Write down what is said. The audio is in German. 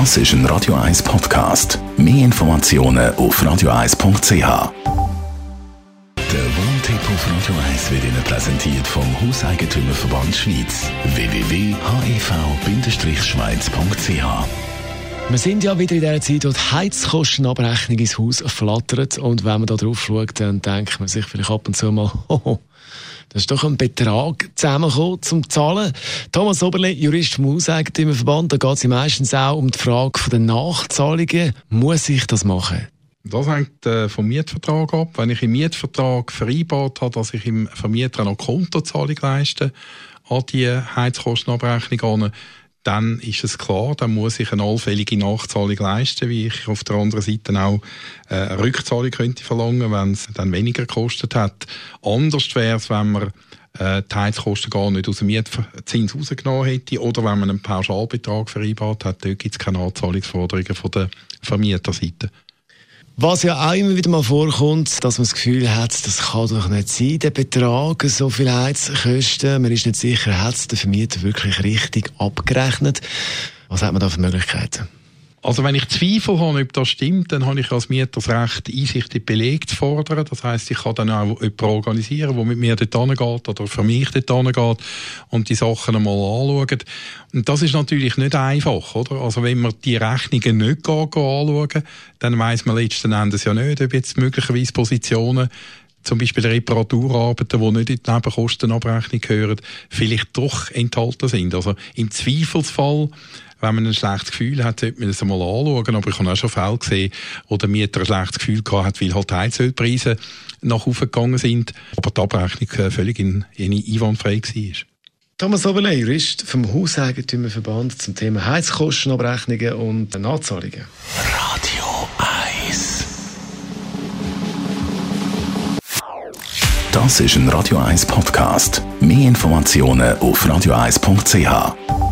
Das ist ein Radio 1 Podcast. Mehr Informationen auf radio1.ch. Der Wohntipp auf Radio 1 wird Ihnen präsentiert vom Hauseigentümerverband Schweiz. www.hev-schweiz.ch wir sind ja wieder in der Zeit, wo die Heizkostenabrechnung ins Haus flattert. Und wenn man da drauf schaut, dann denkt man sich vielleicht ab und zu mal, hoho, das ist doch ein Betrag zusammengekommen zum Zahlen. Thomas Oberle, Jurist vom Hauseigentümerverband, da geht es meistens auch um die Frage der Nachzahlungen. Muss ich das machen? Das hängt äh, vom Mietvertrag ab. Wenn ich im Mietvertrag vereinbart habe, dass ich im Vermieter noch Kontozahlung leiste an die Heizkostenabrechnung an, dann ist es klar, dann muss ich eine allfällige Nachzahlung leisten, wie ich auf der anderen Seite auch äh, eine Rückzahlung könnte verlangen, wenn es dann weniger gekostet hat. Anders wäre es, wenn man äh, die Heizkosten gar nicht aus dem Mietzins rausgenommen hätte oder wenn man einen Pauschalbetrag vereinbart hat, dort gibt es keine Anzahlungsforderungen von der Vermieterseite. Was ja auch immer wieder mal vorkommt, dass man das Gefühl hat, das kann doch nicht sein, der Betrag, so viel Heizkosten. Man ist nicht sicher, hat es der Vermieter wirklich richtig abgerechnet? Was hat man da für Möglichkeiten? Also wenn ich Zweifel habe, ob das stimmt, dann habe ich als Mieter das Recht, Einsicht in Beleg zu fordern. Das heißt, ich kann dann auch jemanden organisieren, der mit mir dort hingeht oder für mich dort hingeht und die Sachen einmal anschaut. Und das ist natürlich nicht einfach, oder? Also wenn man die Rechnungen nicht geht, anschauen, dann weiss man letzten Endes ja nicht, ob jetzt möglicherweise Positionen zum Beispiel Reparaturarbeiten, die nicht in die Nebenkostenabrechnung gehören, vielleicht doch enthalten sind. Also im Zweifelsfall wenn man ein schlechtes Gefühl hat, sollte man das einmal anschauen. Aber ich habe auch schon Fälle gesehen, wo der Mieter ein schlechtes Gefühl gehabt hat, weil halt die Heizölpreise nach oben gegangen sind, aber die Abrechnung äh, völlig in, in einwandfrei war. Thomas Oberle, Jurist vom Hauseigentümerverband zum Thema Heizkostenabrechnungen und Nachzahlungen. Radio 1 Das ist ein Radio 1 Podcast. Mehr Informationen auf radio1.ch.